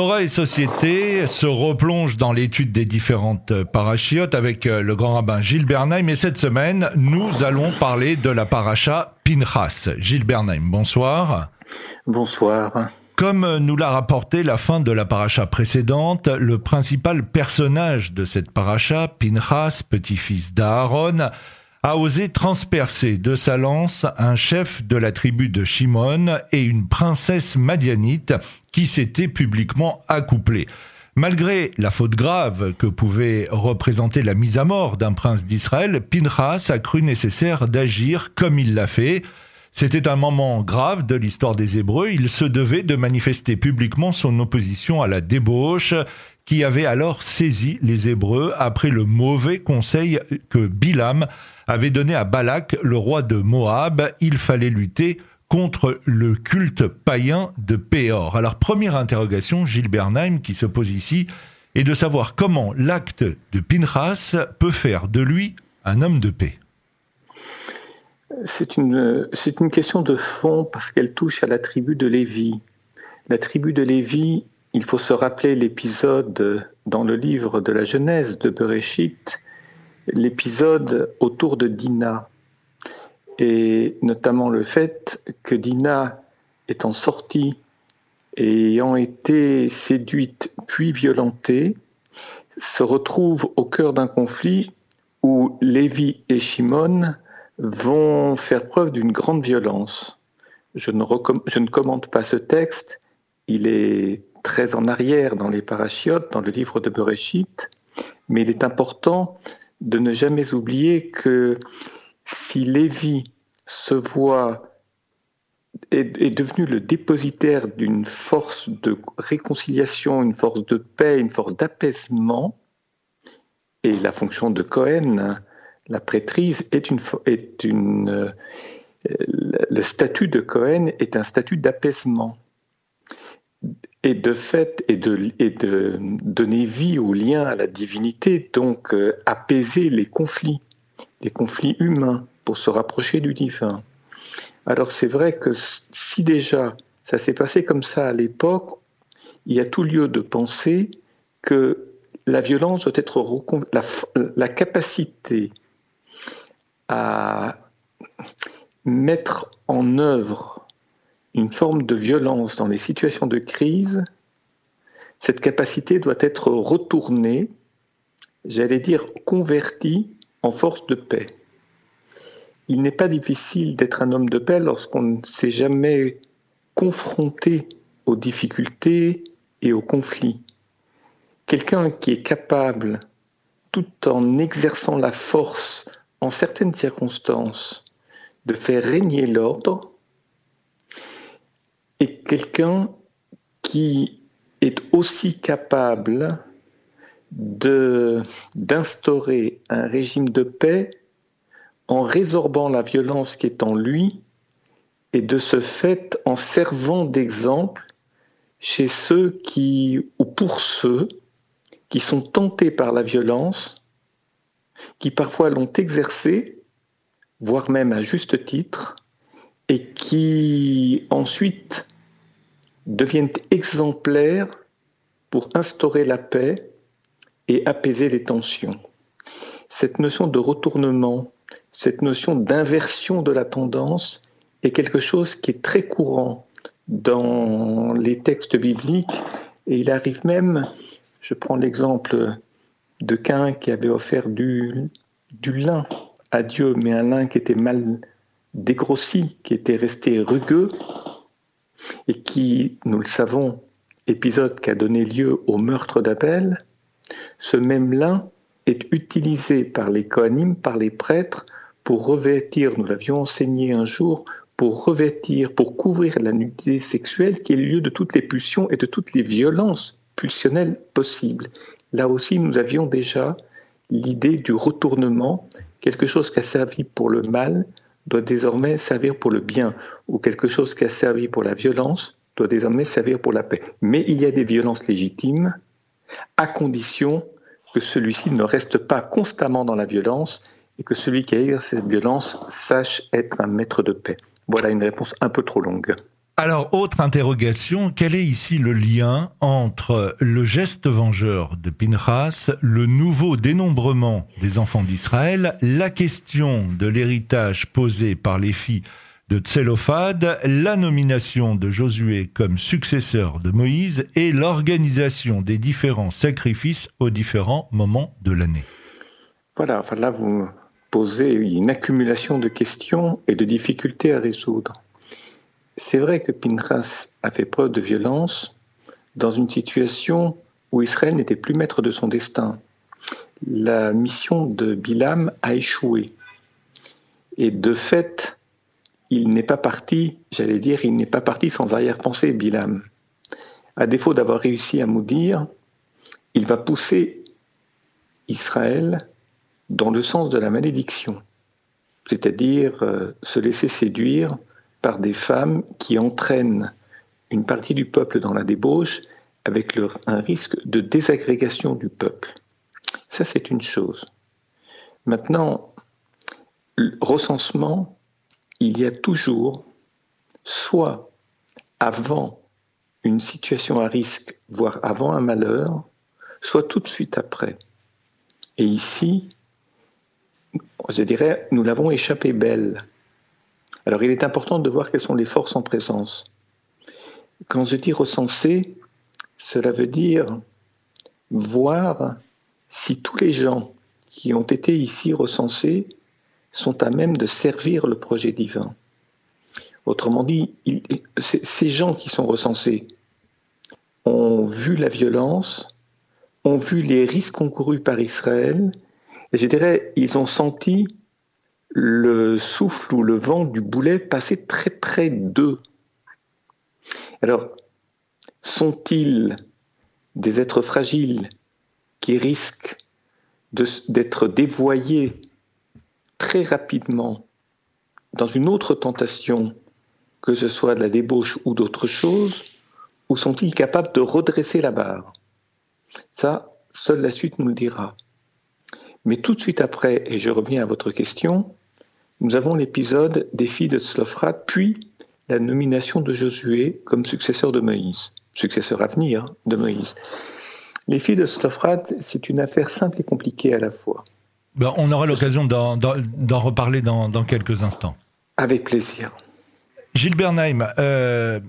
Torah et société se replonge dans l'étude des différentes parachiotes avec euh, le grand rabbin Gilles Bernheim. Et cette semaine, nous allons parler de la paracha Pinchas. Gilles Bernheim, bonsoir. Bonsoir. Comme nous l'a rapporté la fin de la paracha précédente, le principal personnage de cette paracha, Pinchas, petit-fils d'Aaron, a osé transpercer de sa lance un chef de la tribu de Shimon et une princesse madianite qui s'était publiquement accouplée. Malgré la faute grave que pouvait représenter la mise à mort d'un prince d'Israël, Pinchas a cru nécessaire d'agir comme il l'a fait. C'était un moment grave de l'histoire des Hébreux. Il se devait de manifester publiquement son opposition à la débauche qui avait alors saisi les Hébreux après le mauvais conseil que Bilam avait donné à Balak, le roi de Moab. Il fallait lutter contre le culte païen de Péor. Alors première interrogation, Gilles Bernheim qui se pose ici, est de savoir comment l'acte de Pinchas peut faire de lui un homme de paix. C'est une, c'est une question de fond parce qu'elle touche à la tribu de Lévi. La tribu de Lévi, il faut se rappeler l'épisode dans le livre de la Genèse de Bereshit, l'épisode autour de Dina, et notamment le fait que Dina étant sortie et ayant été séduite puis violentée, se retrouve au cœur d'un conflit où Lévi et Shimon vont faire preuve d'une grande violence. Je ne, je ne, commente pas ce texte, il est très en arrière dans les parachiotes, dans le livre de Bereshit, mais il est important de ne jamais oublier que si Lévi se voit est, devenu le dépositaire d'une force de réconciliation, une force de paix, une force d'apaisement, et la fonction de Cohen, la prêtrise, est une, est une euh, le statut de Cohen est un statut d'apaisement. Et de fait et de, donner vie au lien à la divinité, donc euh, apaiser les conflits, les conflits humains pour se rapprocher du divin. Alors c'est vrai que si déjà ça s'est passé comme ça à l'époque, il y a tout lieu de penser que la violence doit être la, la capacité à mettre en œuvre une forme de violence dans les situations de crise, cette capacité doit être retournée, j'allais dire convertie en force de paix. Il n'est pas difficile d'être un homme de paix lorsqu'on ne s'est jamais confronté aux difficultés et aux conflits. Quelqu'un qui est capable, tout en exerçant la force en certaines circonstances, de faire régner l'ordre, est quelqu'un qui est aussi capable d'instaurer un régime de paix en résorbant la violence qui est en lui et de ce fait en servant d'exemple chez ceux qui, ou pour ceux qui sont tentés par la violence, qui parfois l'ont exercée, voire même à juste titre, et qui ensuite deviennent exemplaires pour instaurer la paix et apaiser les tensions. Cette notion de retournement, cette notion d'inversion de la tendance est quelque chose qui est très courant dans les textes bibliques et il arrive même, je prends l'exemple de Cain qui avait offert du, lin à Dieu, mais un lin qui était mal dégrossi, qui était resté rugueux, et qui, nous le savons, épisode qui a donné lieu au meurtre d'Abel, ce même lin est utilisé par les Kohanim, par les prêtres, pour revêtir, nous l'avions enseigné un jour, pour revêtir, pour couvrir la nudité sexuelle qui est le lieu de toutes les pulsions et de toutes les violences pulsionnelles possibles. Là aussi, nous avions déjà l'idée du retournement, quelque chose qui a servi pour le mal doit désormais servir pour le bien, ou quelque chose qui a servi pour la violence doit désormais servir pour la paix. Mais il y a des violences légitimes, à condition que celui-ci ne reste pas constamment dans la violence et que celui qui a exercé cette violence sache être un maître de paix. Voilà une réponse un peu trop longue. Alors, autre interrogation, quel est ici le lien entre le geste vengeur de Pinchas, le nouveau dénombrement des enfants d'Israël, la question de l'héritage posé par les filles de Tselophad, la nomination de Josué comme successeur de Moïse et l'organisation des différents sacrifices aux différents moments de l'année Voilà, enfin là vous posez une accumulation de questions et de difficultés à résoudre. C'est vrai que Pinchas a fait preuve de violence dans une situation où Israël n'était plus maître de son destin. La mission de Bilam a échoué. Et de fait, il n'est pas parti, j'allais dire, il n'est pas parti sans arrière-pensée, Bilam. À défaut d'avoir réussi à maudire, il va pousser Israël dans le sens de la malédiction, c'est-à-dire euh, se laisser séduire par des femmes qui entraînent une partie du peuple dans la débauche avec un risque de désagrégation du peuple. Ça, c'est une chose. Maintenant, le recensement, il y a toujours, soit avant une situation à risque, voire avant un malheur, soit tout de suite après. Et ici, je dirais, nous l'avons échappé belle. Alors il est important de voir quelles sont les forces en présence. Quand je dis recenser, cela veut dire voir si tous les gens qui ont été ici recensés sont à même de servir le projet divin. Autrement dit, ces gens qui sont recensés ont vu la violence, ont vu les risques encourus par Israël, et je dirais, ils ont senti le souffle ou le vent du boulet passait très près d'eux. Alors, sont-ils des êtres fragiles qui risquent d'être dévoyés très rapidement dans une autre tentation, que ce soit de la débauche ou d'autre chose, ou sont-ils capables de redresser la barre? Ça, seule la suite nous le dira. Mais tout de suite après, et je reviens à votre question, nous avons l'épisode des filles de Tzlofrat, puis la nomination de Josué comme successeur de Moïse, successeur à venir de Moïse. Les filles de Tzlofrat, c'est une affaire simple et compliquée à la fois. Ben, on aura l'occasion d'en reparler dans, quelques instants. Avec plaisir. Gilles Bernheim, euh,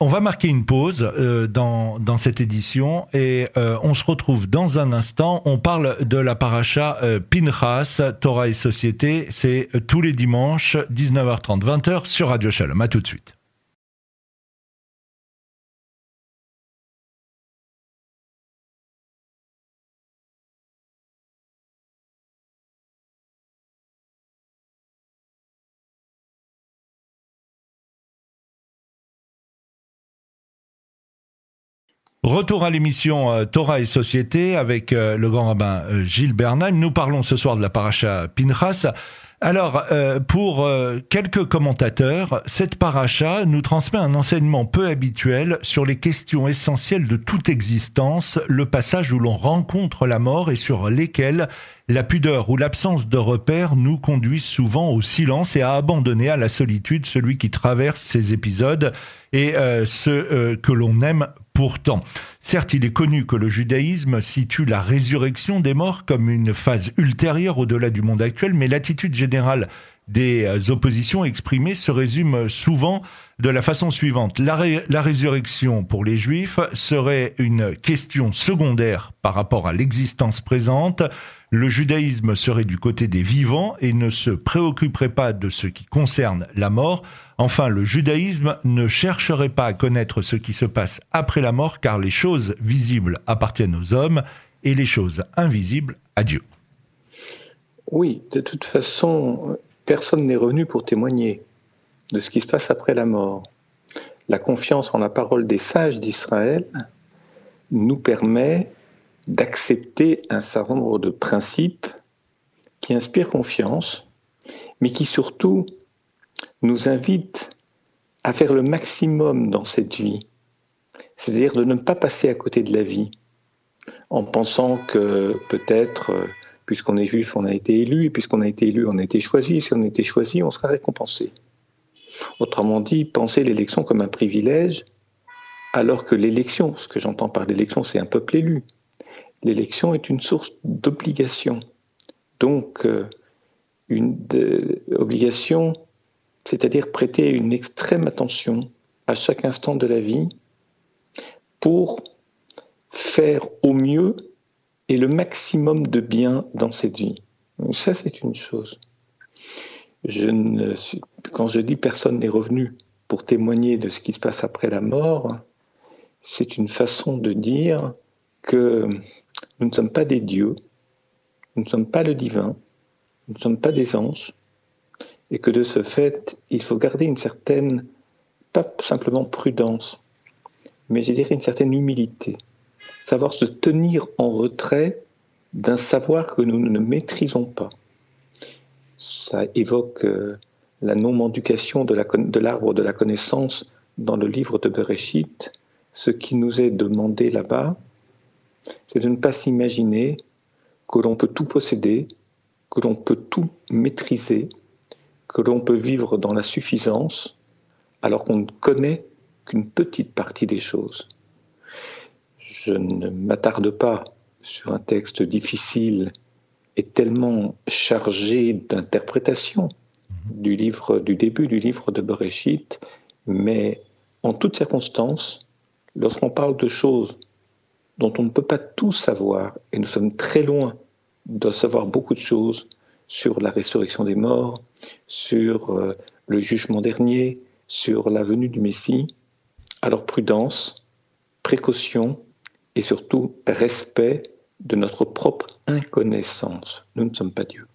on va marquer une pause euh, dans, dans, cette édition et euh, on se retrouve dans un instant. On parle de la paracha Pinchas, Torah et Société. C'est tous les dimanches, 19h30, 20h sur Radio Shalom. À tout de suite. Retour à l'émission euh, Torah et Société avec euh, le grand rabbin euh, Gilles Bernheim. Nous parlons ce soir de la paracha Pinchas. Alors, pour quelques commentateurs, cette paracha nous transmet un enseignement peu habituel sur les questions essentielles de toute existence, le passage où l'on rencontre la mort et sur lesquels la pudeur ou l'absence de repères nous conduisent souvent au silence et à abandonner à la solitude celui qui traverse ces épisodes et ce que l'on aime Pourtant, certes, il est connu que le judaïsme situe la résurrection des morts comme une phase ultérieure au-delà du monde actuel, mais l'attitude générale des euh, oppositions exprimées se résume souvent de la façon suivante. La, la, résurrection pour les juifs serait une question secondaire par rapport à l'existence présente. Le judaïsme serait du côté des vivants et ne se préoccuperait pas de ce qui concerne la mort. Enfin, le judaïsme ne chercherait pas à connaître ce qui se passe après la mort car les choses visibles appartiennent aux hommes et les choses invisibles à Dieu. Oui, de toute façon, personne n'est revenu pour témoigner de ce qui se passe après la mort. La confiance en la parole des sages d'Israël nous permet d'accepter un certain nombre de principes qui inspirent confiance, mais qui surtout nous invitent à faire le maximum dans cette vie, c'est-à-dire de ne pas passer à côté de la vie, en pensant que peut-être puisqu'on est juif, on a été élu, et puisqu'on a été élu, on a été choisi, si on a été choisi, on sera récompensé. Autrement dit, penser l'élection comme un privilège, alors que l'élection, ce que j'entends par l'élection, c'est un peuple élu. L'élection est une source d'obligation. Donc, euh, une obligation, c'est-à-dire prêter une extrême attention à chaque instant de la vie pour faire au mieux et le maximum de bien dans cette vie. ça, c'est une chose. Quand je dis personne n'est revenu pour témoigner de ce qui se passe après la mort, c'est une façon de dire que nous ne sommes pas des dieux, nous ne sommes pas le divin, nous ne sommes pas des anges, et que de ce fait, il faut garder une certaine, pas simplement prudence, mais je dirais une certaine humilité, savoir se tenir en retrait d'un savoir que nous ne maîtrisons pas. Ça évoque euh, la non-mendication de l'arbre de, la connaissance dans le livre de Bereshit. Ce qui nous est demandé là-bas, c'est de ne pas s'imaginer que l'on peut tout posséder, que l'on peut tout maîtriser, que l'on peut vivre dans la suffisance, alors qu'on ne connaît qu'une petite partie des choses. Je ne m'attarde pas sur un texte difficile et tellement chargé d'interprétation du livre du début du livre de Bereshit, mais en toutes circonstances, lorsqu'on parle de choses dont on ne peut pas tout savoir, et nous sommes très loin de savoir beaucoup de choses sur la résurrection des morts, sur euh, le jugement dernier, sur la venue du Messie, alors prudence, précaution et surtout respect de notre propre inconnaissance. Nous ne sommes pas Dieu.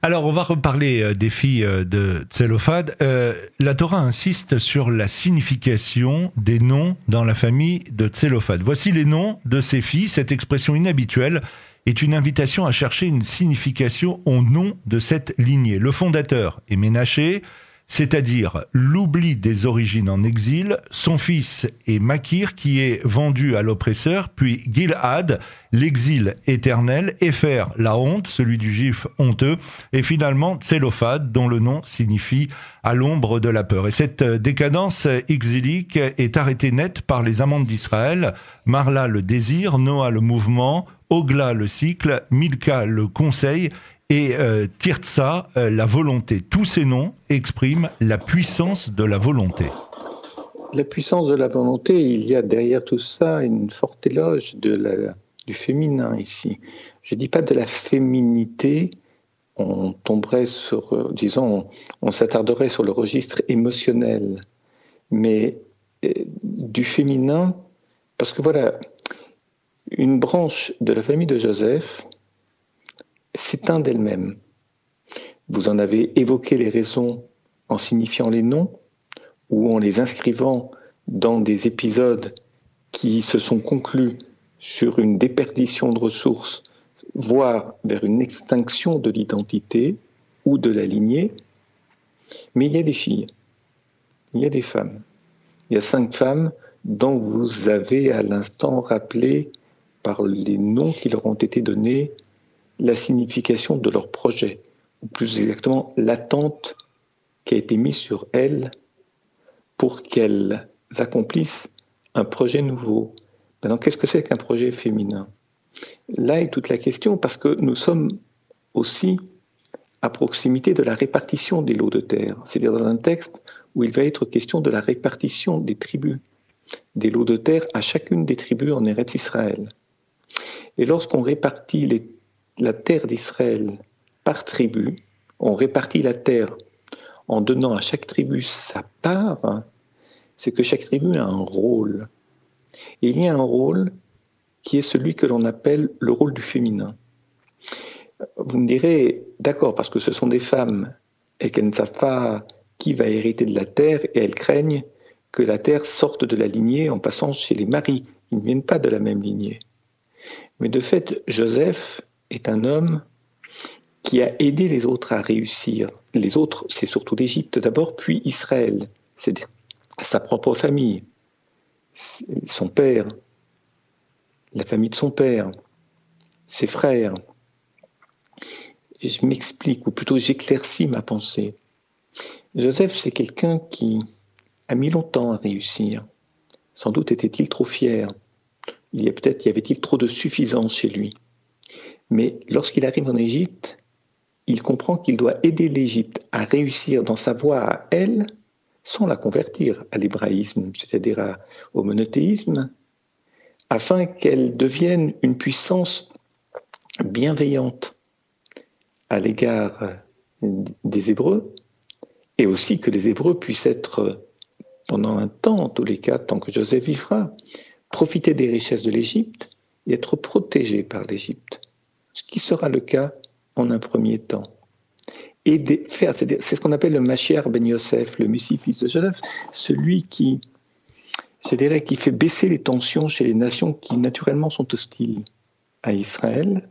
Alors, on va reparler euh, des filles euh, de Tselophad. Euh, la Torah insiste sur la signification des noms dans la famille de Tselophad. Voici les noms de ces filles. Cette expression inhabituelle est une invitation à chercher une signification au nom de cette lignée. Le fondateur est Ménaché, c'est-à-dire l'oubli des origines en exil. Son fils est Makir, qui est vendu à l'oppresseur, puis Gilad, l'exil éternel, Epher, la honte, celui du juif honteux, et finalement Tselophad, dont le nom signifie à l'ombre de la peur. Et cette décadence exilique est arrêtée net par les amantes d'Israël, Marla le désir, Noah le mouvement, Ogla le cycle, Milka le conseil, et euh, Tirtsa, euh, la volonté. Tous ces noms expriment la puissance de la volonté. La puissance de la volonté, il y a derrière tout ça une forte éloge du féminin ici. Je ne dis pas de la féminité, on tomberait sur, euh, disons, on, s'attarderait sur le registre émotionnel, mais du féminin, parce que voilà, une branche de la famille de Joseph, s'éteint d'elle-même. Vous en avez évoqué les raisons en signifiant les noms ou en les inscrivant dans des épisodes qui se sont conclus sur une déperdition de ressources, voire vers une extinction de l'identité ou de la lignée. Mais il y a des filles, il y a des femmes. Il y a cinq femmes dont vous avez à l'instant rappelé par les noms qui leur ont été donnés la signification de leur projet, ou plus exactement l'attente qui a été mise sur elles pour qu'elles accomplissent un projet nouveau. Maintenant, qu'est-ce que c'est qu'un projet féminin? Là est toute la question parce que nous sommes aussi à proximité de la répartition des lots de terre, c'est-à-dire dans un texte où il va être question de la répartition des tribus, des lots de terre à chacune des tribus en Eretz Israël. Et lorsqu'on répartit les la terre d'Israël par tribu, on répartit la terre en donnant à chaque tribu sa part, c'est que chaque tribu a un rôle. Et il y a un rôle qui est celui que l'on appelle le rôle du féminin. Vous me direz, d'accord, parce que ce sont des femmes et qu'elles ne savent pas qui va hériter de la terre et elles craignent que la terre sorte de la lignée en passant chez les maris. Ils ne viennent pas de la même lignée. Mais de fait, Joseph est un homme qui a aidé les autres à réussir. Les autres, c'est surtout l'Égypte d'abord, puis Israël, c'est-à-dire sa propre famille, son père, la famille de son père, ses frères. je m'explique, ou plutôt j'éclaircis ma pensée. Joseph, c'est quelqu'un qui a mis longtemps à réussir. Sans doute était-il trop fier. Il y a peut-être y avait-il trop de suffisance chez lui. Mais lorsqu'il arrive en Égypte, il comprend qu'il doit aider l'Égypte à réussir dans sa voie à elle, sans la convertir à l'hébraïsme, c'est-à-dire au monothéisme, afin qu'elle devienne une puissance bienveillante à l'égard des Hébreux, et aussi que les Hébreux puissent être, pendant un temps, en tous les cas, tant que Joseph vivra, profiter des richesses de l'Égypte et être protégés par l'Égypte, ce qui sera le cas en un premier temps. Et c'est ce qu'on appelle le Mashiach ben Yosef, le Messie fils de Joseph, celui qui, qui fait baisser les tensions chez les nations qui naturellement sont hostiles à Israël,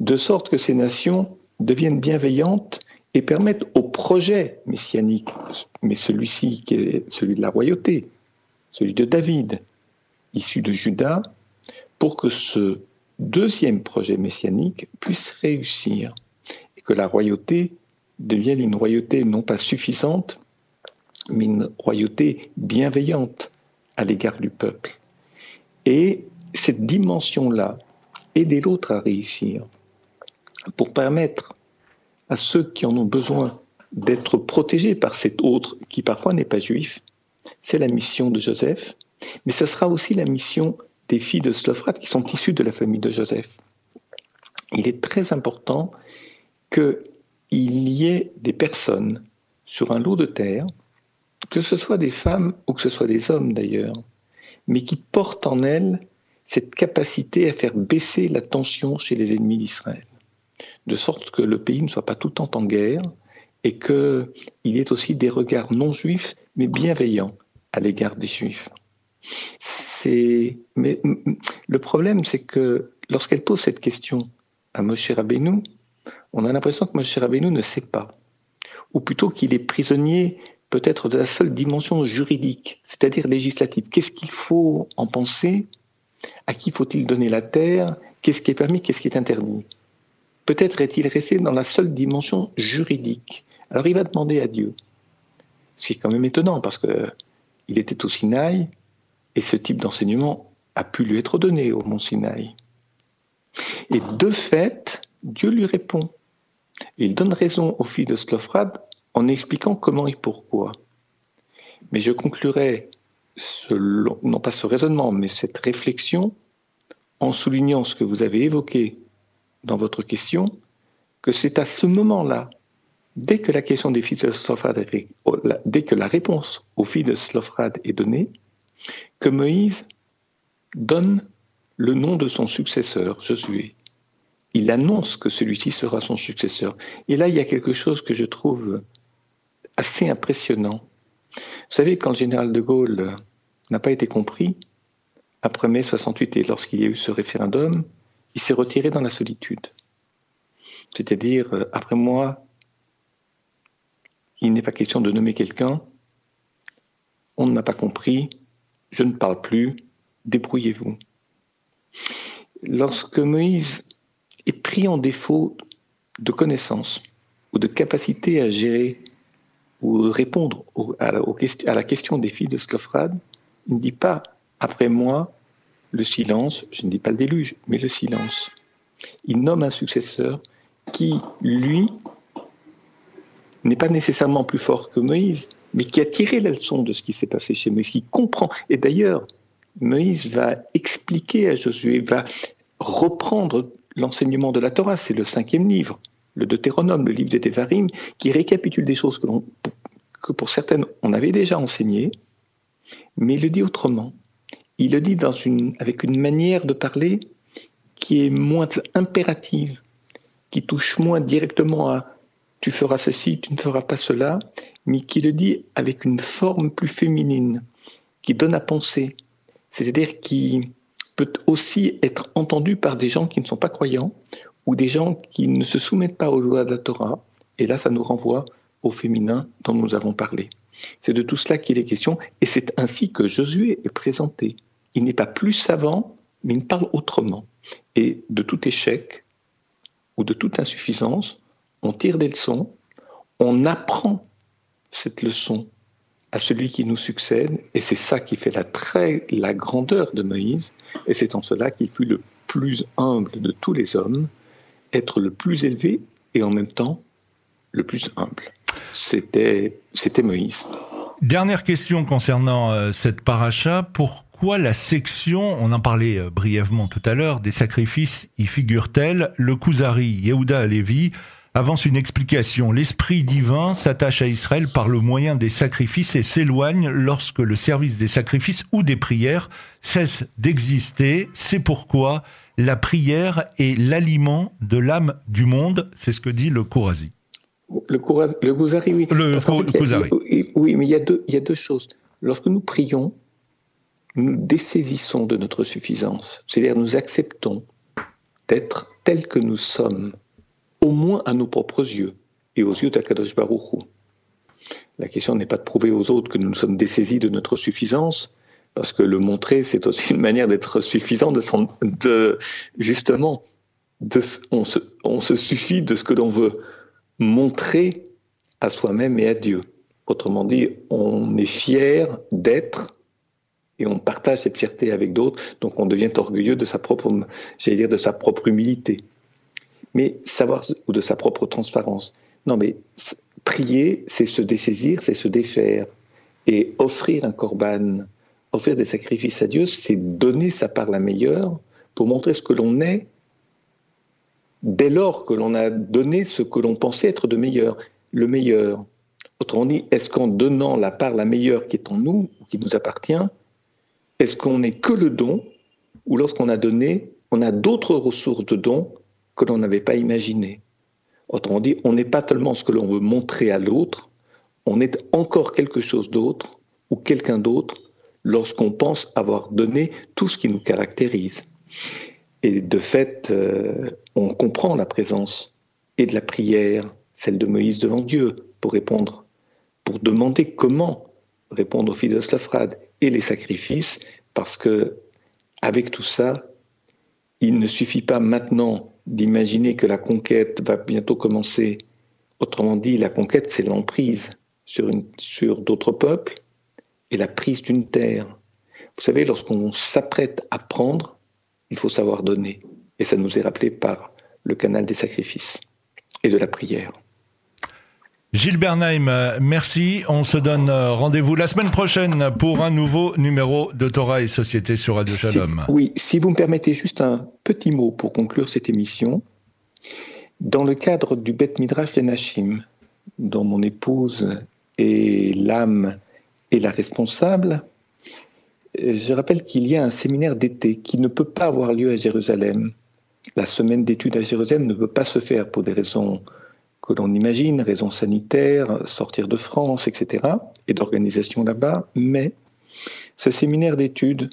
de sorte que ces nations deviennent bienveillantes et permettent au projet messianique, mais celui-ci qui est celui de la royauté, celui de David, issu de Judas, pour que ce deuxième projet messianique puisse réussir et que la royauté devienne une royauté non pas suffisante, mais une royauté bienveillante à l'égard du peuple. Et cette dimension-là, aider l'autre à réussir, pour permettre à ceux qui en ont besoin d'être protégés par cet autre qui parfois n'est pas juif, c'est la mission de Joseph, mais ce sera aussi la mission des filles de Slophrate qui sont issues de la famille de Joseph. Il est très important qu'il y ait des personnes sur un lot de terre, que ce soit des femmes ou que ce soit des hommes d'ailleurs, mais qui portent en elles cette capacité à faire baisser la tension chez les ennemis d'Israël, de sorte que le pays ne soit pas tout le temps en guerre et qu'il y ait aussi des regards non juifs mais bienveillants à l'égard des juifs. Mais le problème, c'est que lorsqu'elle pose cette question à Moshe Rabbeinu, on a l'impression que Moshe Rabbeinu ne sait pas, ou plutôt qu'il est prisonnier peut-être de la seule dimension juridique, c'est-à-dire législative. Qu'est-ce qu'il faut en penser? À qui faut-il donner la terre? Qu'est-ce qui est permis? Qu'est-ce qui est interdit? Peut-être est-il resté dans la seule dimension juridique. Alors il va demander à Dieu. Ce qui est quand même étonnant parce que il était au Sinaï, et ce type d'enseignement a pu lui être donné au mont Sinaï. Et de fait, Dieu lui répond. Il donne raison aux filles de Slofrad en expliquant comment et pourquoi. Mais je conclurai non pas ce raisonnement, mais cette réflexion en soulignant ce que vous avez évoqué dans votre question, que c'est à ce moment-là, dès que la question des de dès que la réponse aux filles de Slofrad est donnée, que Moïse donne le nom de son successeur, Josué. Il annonce que celui-ci sera son successeur. Et là, il y a quelque chose que je trouve assez impressionnant. Vous savez, quand le général de Gaulle n'a pas été compris, après mai 68 et lorsqu'il y a eu ce référendum, il s'est retiré dans la solitude. C'est-à-dire, après moi, il n'est pas question de nommer quelqu'un, on ne m'a pas compris, je ne parle plus, débrouillez-vous. Lorsque Moïse est pris en défaut de connaissances ou de capacité à gérer ou répondre à, la, question des filles de Sclophrade, il ne dit pas après moi le silence, je ne dis pas le déluge, mais le silence. Il nomme un successeur qui, lui, n'est pas nécessairement plus fort que Moïse, mais qui a tiré la leçon de ce qui s'est passé chez Moïse, qui comprend. Et d'ailleurs, Moïse va expliquer à Josué, va reprendre l'enseignement de la Torah, c'est le cinquième livre, le Deutéronome, le livre des Devarim, qui récapitule des choses que, que pour certaines on avait déjà enseignées, mais il le dit autrement. Il le dit dans une, avec une manière de parler qui est moins impérative, qui touche moins directement à tu feras ceci, tu ne feras pas cela, mais qui le dit avec une forme plus féminine, qui donne à penser, c'est-à-dire qui peut aussi être entendu par des gens qui ne sont pas croyants ou des gens qui ne se soumettent pas aux lois de la Torah. Et là, ça nous renvoie au féminin dont nous avons parlé. C'est de tout cela qu'il est question, et c'est ainsi que Josué est présenté. Il n'est pas plus savant, mais il parle autrement. Et de tout échec ou de toute insuffisance, on tire des leçons, on apprend cette leçon à celui qui nous succède, et c'est ça qui fait la, très, la grandeur de Moïse, et c'est en cela qu'il fut le plus humble de tous les hommes, être le plus élevé et en même temps le plus humble. C'était, Moïse. Dernière question concernant euh, cette paracha. Pourquoi la section, on en parlait euh, brièvement tout à l'heure, des sacrifices y figure-t-elle Le Kuzari, Yehuda Alevi, avance une explication. L'esprit divin s'attache à Israël par le moyen des sacrifices et s'éloigne lorsque le service des sacrifices ou des prières cesse d'exister. C'est pourquoi la prière est l'aliment de l'âme du monde. C'est ce que dit le Kourazi. Le, le Gouzari, oui. Le oui, mais il y, a deux, il y a deux choses. Lorsque nous prions, nous dessaisissons de notre suffisance. C'est-à-dire nous acceptons d'être tels que nous sommes, au moins à nos propres yeux et aux yeux d'Akadosh Baruch La question n'est pas de prouver aux autres que nous nous sommes dessaisis de notre suffisance, parce que le montrer, c'est aussi une manière d'être suffisant, de, de justement, de, on, se, on se suffit de ce que l'on veut montrer à soi-même et à Dieu. Autrement dit, on est fier d'être et on partage cette fierté avec d'autres, donc on devient orgueilleux de sa propre, j'allais dire, de sa propre humilité. Mais savoir, ou de sa propre transparence. Non, mais prier, c'est se dessaisir, c'est se défaire. Et offrir un corban, offrir des sacrifices à Dieu, c'est donner sa part la meilleure pour montrer ce que l'on est dès lors que l'on a donné ce que l'on pensait être de meilleur, le meilleur. Autrement dit, est-ce qu'en donnant la part la meilleure qui est en nous, ou qui nous appartient, est-ce qu'on n'est que le don, ou lorsqu'on a donné, on a d'autres ressources de dons que l'on n'avait pas imaginées Autrement dit, on n'est pas tellement ce que l'on veut montrer à l'autre, on est encore quelque chose d'autre, ou quelqu'un d'autre, lorsqu'on pense avoir donné tout ce qui nous caractérise. Et de fait, euh, on comprend la présence et de la prière, celle de Moïse devant Dieu, pour répondre, pour demander comment répondre aux fils de et les sacrifices, parce que avec tout ça, il ne suffit pas maintenant d'imaginer que la conquête va bientôt commencer. Autrement dit, la conquête, c'est l'emprise sur, sur d'autres peuples et la prise d'une terre. Vous savez, lorsqu'on s'apprête à prendre, il faut savoir donner. Et ça nous est rappelé par le canal des sacrifices et de la prière. Gilles Bernheim, merci. On se donne euh, rendez-vous la semaine prochaine pour un nouveau numéro de Torah et Société sur Radio Shalom. oui, si vous me permettez juste un petit mot pour conclure cette émission. Dans le cadre du Bet Midrash Lenachim, dont mon épouse est l'âme et la responsable, je rappelle qu'il y a un séminaire d'été qui ne peut pas avoir lieu à Jérusalem. La semaine d'études à Jérusalem ne peut pas se faire pour des raisons que l'on imagine, raisons sanitaires, sortir de France, etc., et d'organisation là-bas, mais ce séminaire d'études,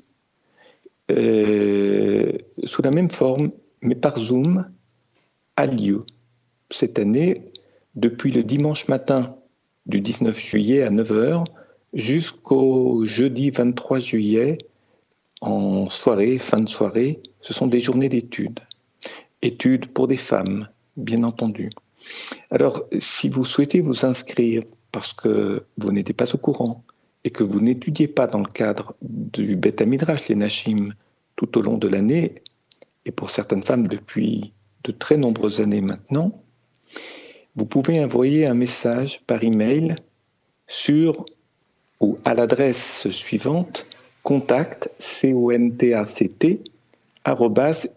euh, sous la même forme, mais par Zoom, a lieu cette année depuis le dimanche matin du 19 juillet à 9h jusqu'au jeudi 23 juillet, en soirée, fin de soirée, ce sont des journées d'études. Études pour des femmes, bien entendu. Alors, si vous souhaitez vous inscrire parce que vous n'étiez pas au courant et que vous n'étudiez pas dans le cadre du Beth Midrash, les Nashim, tout au long de l'année, et pour certaines femmes depuis de très nombreuses années maintenant, vous pouvez envoyer un message par email sur ou à l'adresse suivante contact c o n t a c t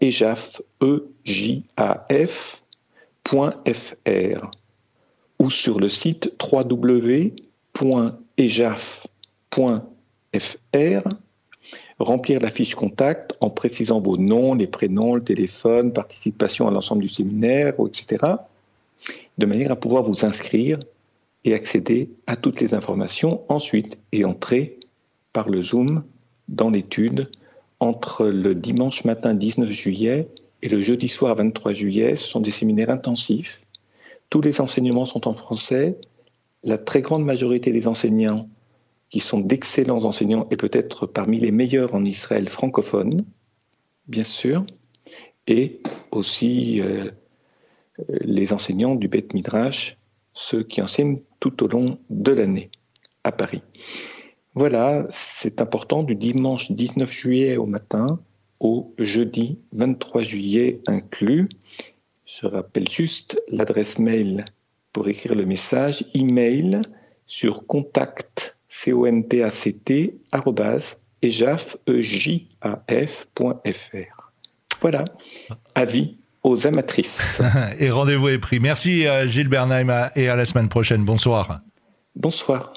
ejaf e j a f .fr ou sur le site www.ejaf.fr remplir la fiche contact en précisant vos noms, les prénoms, le téléphone, participation à l'ensemble du séminaire, etc., de manière à pouvoir vous inscrire et accéder à toutes les informations ensuite et entrer par le Zoom dans l'étude entre le dimanche matin 19 juillet et le jeudi soir 23 juillet. Ce sont des séminaires intensifs. Tous les enseignements sont en français. La très grande majorité des enseignants, qui sont d'excellents enseignants et peut-être parmi les meilleurs en Israël francophone, bien sûr, et aussi euh, les enseignants du Beth Midrash, ceux qui enseignent tout au long de l'année à Paris. Voilà, c'est important du dimanche 19 juillet au matin au jeudi 23 juillet inclus. Je rappelle juste l'adresse mail pour écrire le message, email sur contact, c o n t a c t ejaf.fr. Voilà, avis aux amatrices. et rendez-vous est pris. Merci à Gilles Bernheim et à la semaine prochaine. Bonsoir. Bonsoir.